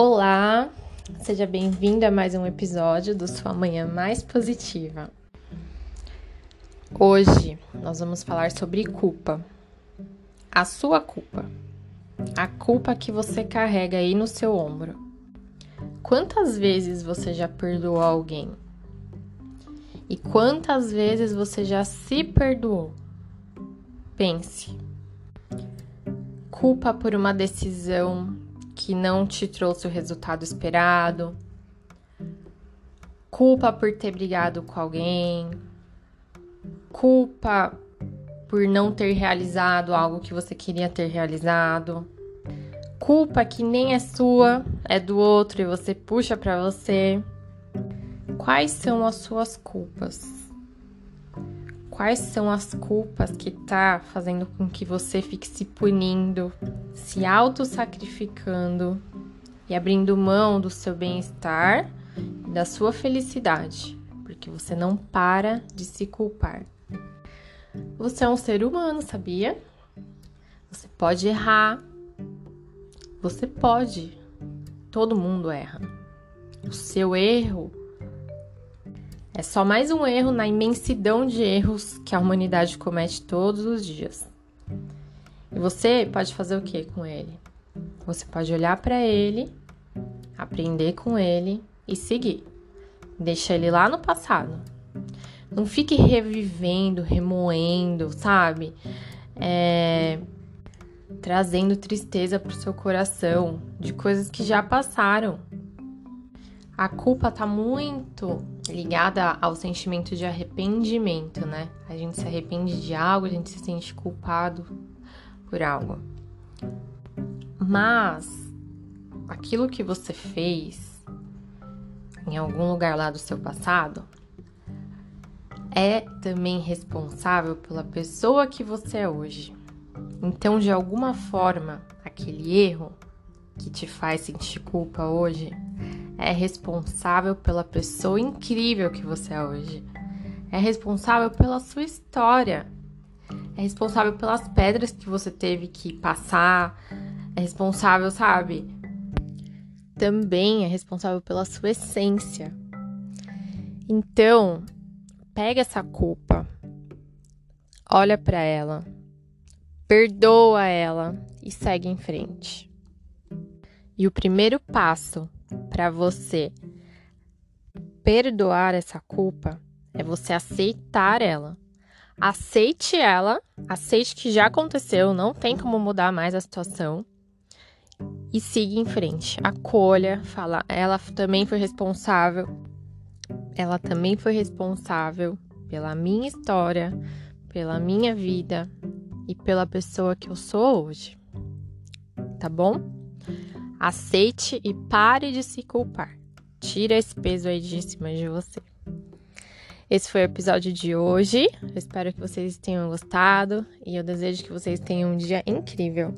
Olá, seja bem-vindo a mais um episódio do Sua Manhã Mais Positiva. Hoje nós vamos falar sobre culpa. A sua culpa. A culpa que você carrega aí no seu ombro. Quantas vezes você já perdoou alguém? E quantas vezes você já se perdoou? Pense. Culpa por uma decisão que não te trouxe o resultado esperado, culpa por ter brigado com alguém, culpa por não ter realizado algo que você queria ter realizado, culpa que nem é sua, é do outro e você puxa para você. Quais são as suas culpas? Quais são as culpas que tá fazendo com que você fique se punindo, se auto-sacrificando e abrindo mão do seu bem-estar e da sua felicidade? Porque você não para de se culpar. Você é um ser humano, sabia? Você pode errar. Você pode. Todo mundo erra. O seu erro é só mais um erro na imensidão de erros que a humanidade comete todos os dias. E você pode fazer o que com ele? Você pode olhar para ele, aprender com ele e seguir. Deixa ele lá no passado. Não fique revivendo, remoendo, sabe? É... Trazendo tristeza pro seu coração de coisas que já passaram. A culpa tá muito ligada ao sentimento de arrependimento, né? A gente se arrepende de algo, a gente se sente culpado por algo. Mas aquilo que você fez em algum lugar lá do seu passado é também responsável pela pessoa que você é hoje. Então, de alguma forma, aquele erro que te faz sentir culpa hoje é responsável pela pessoa incrível que você é hoje. É responsável pela sua história. É responsável pelas pedras que você teve que passar. É responsável, sabe? Também é responsável pela sua essência. Então, pega essa culpa, olha para ela, perdoa ela e segue em frente. E o primeiro passo para você perdoar essa culpa é você aceitar ela. Aceite ela, aceite que já aconteceu, não tem como mudar mais a situação. E siga em frente. Acolha, fala, ela também foi responsável. Ela também foi responsável pela minha história, pela minha vida e pela pessoa que eu sou hoje. Tá bom? Aceite e pare de se culpar. Tira esse peso aí de cima de você. Esse foi o episódio de hoje. Eu espero que vocês tenham gostado e eu desejo que vocês tenham um dia incrível.